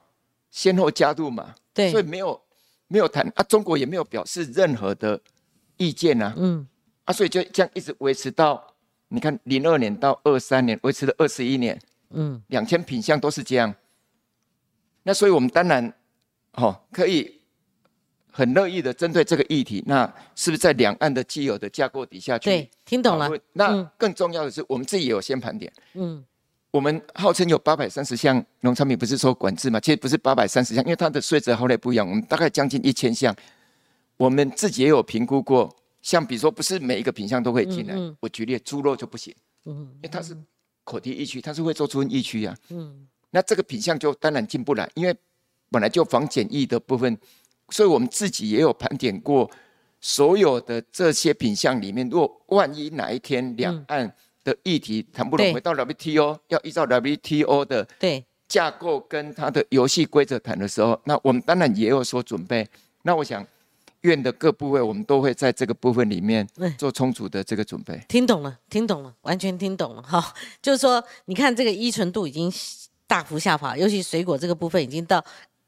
先后加入嘛，对。所以没有没有谈啊，中国也没有表示任何的意见啊，嗯，啊，所以就这样一直维持到你看零二年到二三年，维持了二十一年，嗯，两千品相都是这样。那所以我们当然，哦，可以很乐意的针对这个议题，那是不是在两岸的既有的架构底下去？对听懂了那更重要的是，我们自己也有先盘点。嗯，我们号称有八百三十项农产品，不是说管制嘛？其实不是八百三十项，因为它的税则好歹不一样。我们大概将近一千项，我们自己也有评估过。像比如说，不是每一个品项都可以进来。我举例，猪肉就不行，嗯，因为它是口蹄疫区，它是会做出疫区啊。嗯，那这个品相就当然进不来，因为本来就防检疫的部分，所以我们自己也有盘点过所有的这些品相里面，如果万一哪一天两岸的议题谈不对拢，回到 WTO 要依照 WTO 的对，架构跟它的游戏规则谈的时候，那我们当然也有所准备。那我想院的各部位，我们都会在这个部分里面嗯做充足的这个准备。听懂了，听懂了，完全听懂了。哈，就是说，你看这个依存度已经大幅下滑，尤其水果这个部分已经到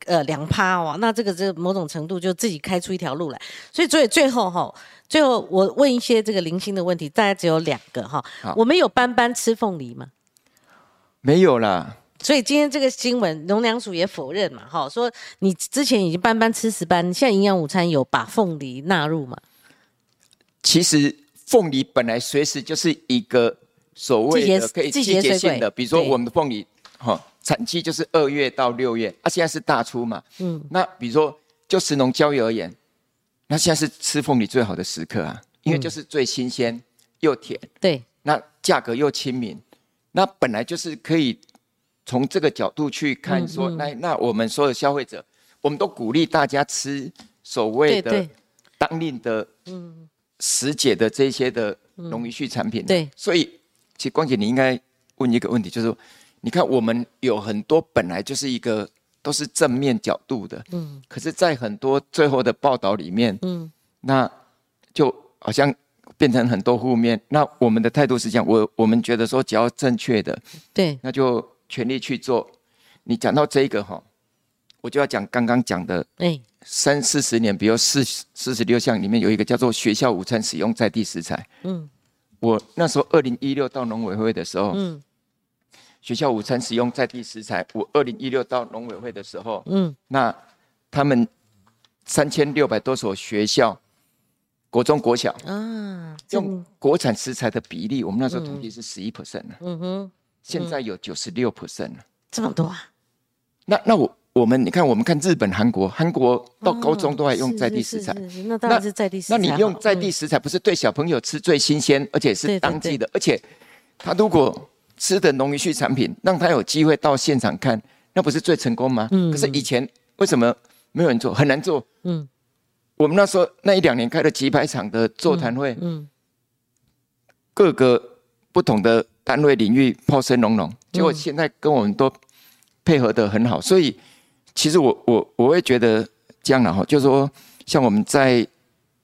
呃两趴哦，那这个这个某种程度就自己开出一条路来。所以，所以最后哈，最后我问一些这个零星的问题，大概只有两个哈好。我们有斑斑吃凤梨吗？没有啦，所以今天这个新闻，农粮署也否认嘛，哈，说你之前已经斑斑吃石斑，现在营养午餐有把凤梨纳入嘛？其实凤梨本来随时就是一个所谓的可以季节性的，比如说我们的凤梨，哈、产期就是二月到六月，啊，现在是大出嘛，嗯，那比如说就食农交易而言，那现在是吃凤梨最好的时刻啊，因为就是最新鲜又甜，对，那价格又亲民，那本来就是可以从这个角度去看说，嗯那那我们所有消费者，我们都鼓励大家吃所谓的当令的嗯时节的这些的农渔畜产品。对。所以其实光姐你应该问一个问题，就是说你看我们有很多本来就是一个都是正面角度的，嗯，可是，在很多最后的报道里面，嗯，那就好像变成很多负面。那我们的态度是这样，我我们觉得说，只要正确的，对，那就全力去做。你讲到这个哈，我就要讲刚刚讲的，哎，三四十年，比如四四十六项里面有一个叫做学校午餐使用在地食材，嗯，我那时候二零一六到农委会的时候，嗯。学校午餐使用在地食材。我二零一六到农委会的时候，嗯，那他们三千六百多所学校，国中、国小，啊，用国产食材的比例，我们那时候统计是十一 percent 了，嗯哼，现在有九十六 percent 了，这么多啊？那那我我们你看，我们看日本、韩国，韩国到高中都还用在地食材，那当然是在地食材。那你用在地食材，不是对小朋友吃最新鲜，而且是当季的，而且他如果。吃的农渔畜产品，让他有机会到现场看，那不是最成功吗？嗯。可是以前为什么没有人做？很难做。嗯。我们那时候那一两年开了几百场的座谈会，嗯。各个不同的单位领域炮声隆隆，结果现在跟我们都配合的很好，所以其实我我我会觉得这样的哈，就是说像我们在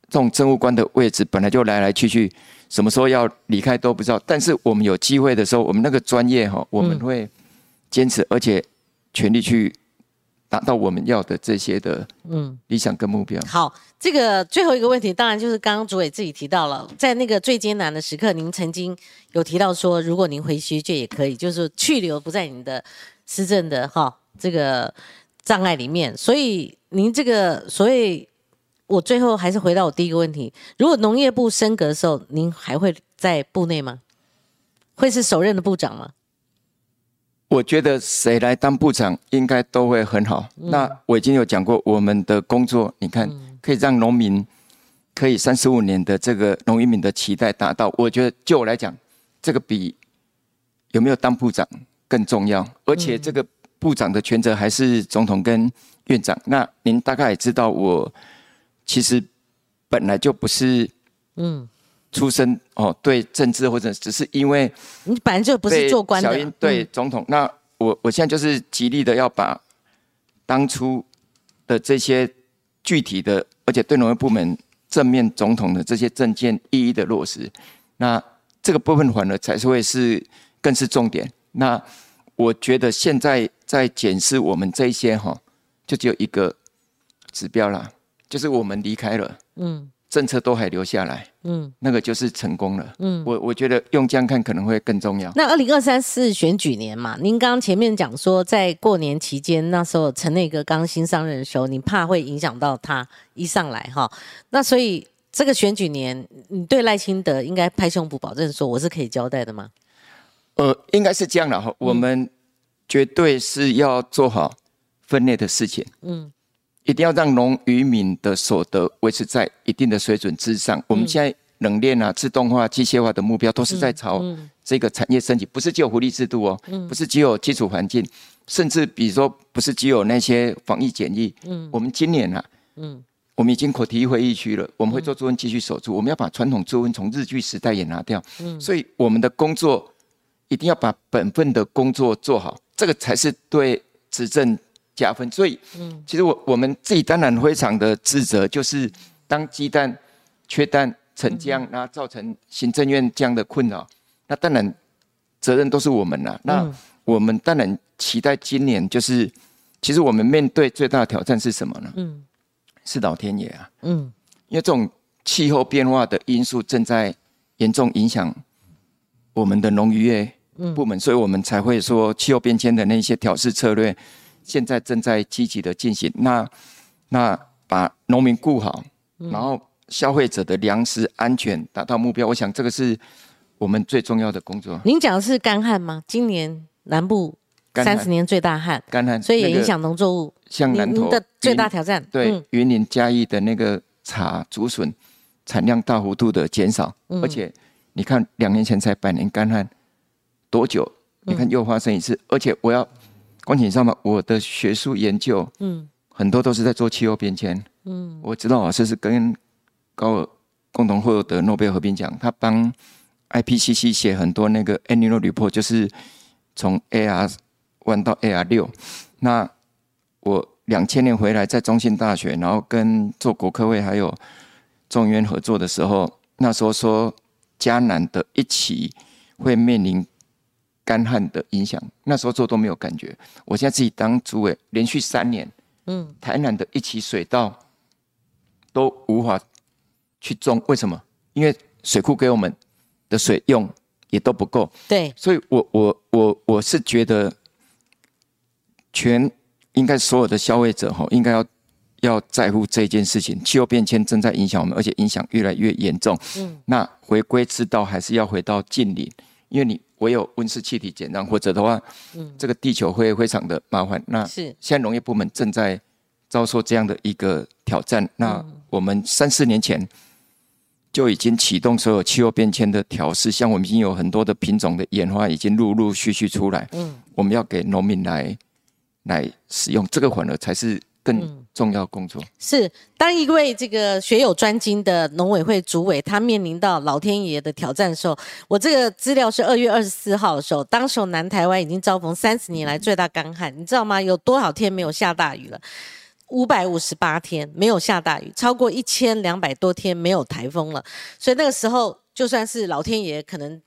这种政务官的位置，本来就来来去去。什么时候要离开都不知道，但是我们有机会的时候，我们那个专业哈，我们会坚持，而且全力去达到我们要的这些的嗯理想跟目标。好，这个最后一个问题，当然就是刚刚主委自己提到了，在那个最艰难的时刻，您曾经有提到说，如果您回学界也可以，就是去留不在您的施政的哈这个障碍里面，所以您这个所谓。我最后还是回到我第一个问题：如果农业部升格的时候，您还会在部内吗？会是首任的部长吗？我觉得谁来当部长应该都会很好。那我已经有讲过，我们的工作，你看可以让农民可以三十五年的这个农渔民的期待达到。我觉得就我来讲，这个比有没有当部长更重要。而且这个部长的权责还是总统跟院长。那您大概也知道我。其实本来就不是，嗯，出身哦，对政治或者只是因为你本来就不是做官的，对总统。那我我现在就是极力的要把当初的这些具体的，而且对农业部门正面总统的这些政见一一的落实。那这个部分反而才是会是更是重点。那我觉得现在在检视我们这些哈，就只有一个指标啦。就是我们离开了，嗯，政策都还留下来，嗯，那个就是成功了，嗯，我我觉得用这样看可能会更重要。那二零二三是选举年嘛？您刚刚前面讲说，在过年期间，那时候陈内阁刚新上任的时候，你怕会影响到他一上来哈？那所以这个选举年，你对赖清德应该拍胸脯保证说，我是可以交代的吗？呃，应该是这样的哈，我们绝对是要做好分内的事情，嗯。一定要让农渔民的所得维持在一定的水准之上。我们现在冷链啊、自动化、机械化的目标都是在朝这个产业升级，不是只有福利制度哦，不是只有基础环境，甚至比如说不是只有那些防疫检疫。我们今年啊，我们已经口提会议区了，我们会做猪瘟继续守住，我们要把传统猪瘟从日据时代也拿掉。所以我们的工作一定要把本分的工作做好，这个才是对执政。加分，所以，嗯，其实我我们自己当然非常的自责，就是当鸡蛋缺蛋成浆，那造成行政院这样的困扰，那当然责任都是我们了。那我们当然期待今年，就是其实我们面对最大的挑战是什么呢？嗯，是老天爷啊，嗯，因为这种气候变化的因素正在严重影响我们的农渔业部门，所以我们才会说气候变迁的那些调试策略。现在正在积极的进行，那那把农民顾好，然后消费者的粮食安全达到目标，我想这个是我们最重要的工作。您讲的是干旱吗？今年南部三十年最大旱，干旱，所以也影响农作物。像南投的最大挑战，对云林嘉义的那个茶竹笋产量大幅度的减少，而且你看两年前才百年干旱，多久？你看又发生一次，而且我要。关你知道吗？我的学术研究，嗯，很多都是在做气候变迁，嗯，我知道老师是跟高尔共同获得诺贝尔和平奖，他帮 IPCC 写很多那个 annual report，就是从 AR One 到 AR 六。那我两千年回来在中信大学，然后跟做国科会还有中院合作的时候，那时候说迦南的一起会面临干旱的影响，那时候做都没有感觉。我现在自己当主委，连续三年，嗯，台南的一起水稻都无法去种，为什么？因为水库给我们的水用也都不够。对，所以我我我我是觉得，全应该所有的消费者哈，应该要要在乎这件事情。气候变迁正在影响我们，而且影响越来越严重。嗯，那回归之道还是要回到近邻，因为你唯有温室气体减量，或者的话，嗯，这个地球会非常的麻烦。那是现在农业部门正在遭受这样的一个挑战。那我们三四年前。就已经启动所有气候变迁的调试，像我们已经有很多的品种的演化已经陆陆续续出来。嗯，我们要给农民来来使用，这个反而才是更重要工作。是当一位这个学有专精的农委会主委，他面临到老天爷的挑战的时候，我这个资料是二月二十四号的时候，当时南台湾已经遭逢三十年来最大干旱，你知道吗？有多少天没有下大雨了？五百五十八天没有下大雨，超过一千两百多天没有台风了，所以那个时候就算是老天爷可能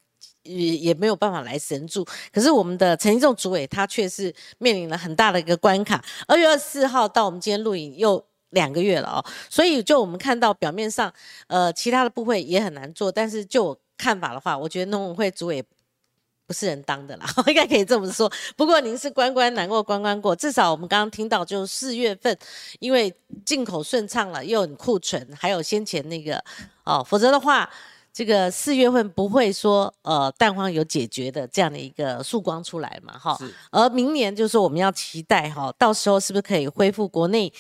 也也没有办法来神助。可是我们的陈一仲主委他却是面临了很大的一个关卡。二月二十四号到我们今天录影又两个月了哦，所以就我们看到表面上呃其他的部会也很难做，但是就我看法的话，我觉得农委会主委。不是人当的啦，应该可以这么说。不过您是关关难过关关过，至少我们刚刚听到，就四月份，因为进口顺畅了，又很库存，还有先前那个哦，否则的话，这个四月份不会说呃蛋黄有解决的这样的一个曙光出来嘛，哈。而明年就是我们要期待哈，到时候是不是可以恢复国内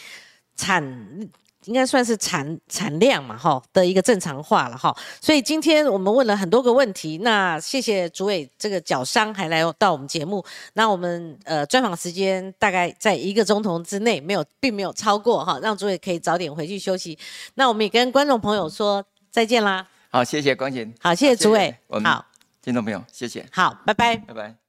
产？应该算是产产量嘛，哈的一个正常化了哈。所以今天我们问了很多个问题，那谢谢主委这个脚伤还来到我们节目。那我们呃专访时间大概在一个钟头之内，没有并没有超过哈，让主委可以早点回去休息。那我们也跟观众朋友说再见啦。好，谢谢光姐。好，谢谢诸位。好，听众朋友，谢谢。好，拜拜。拜拜。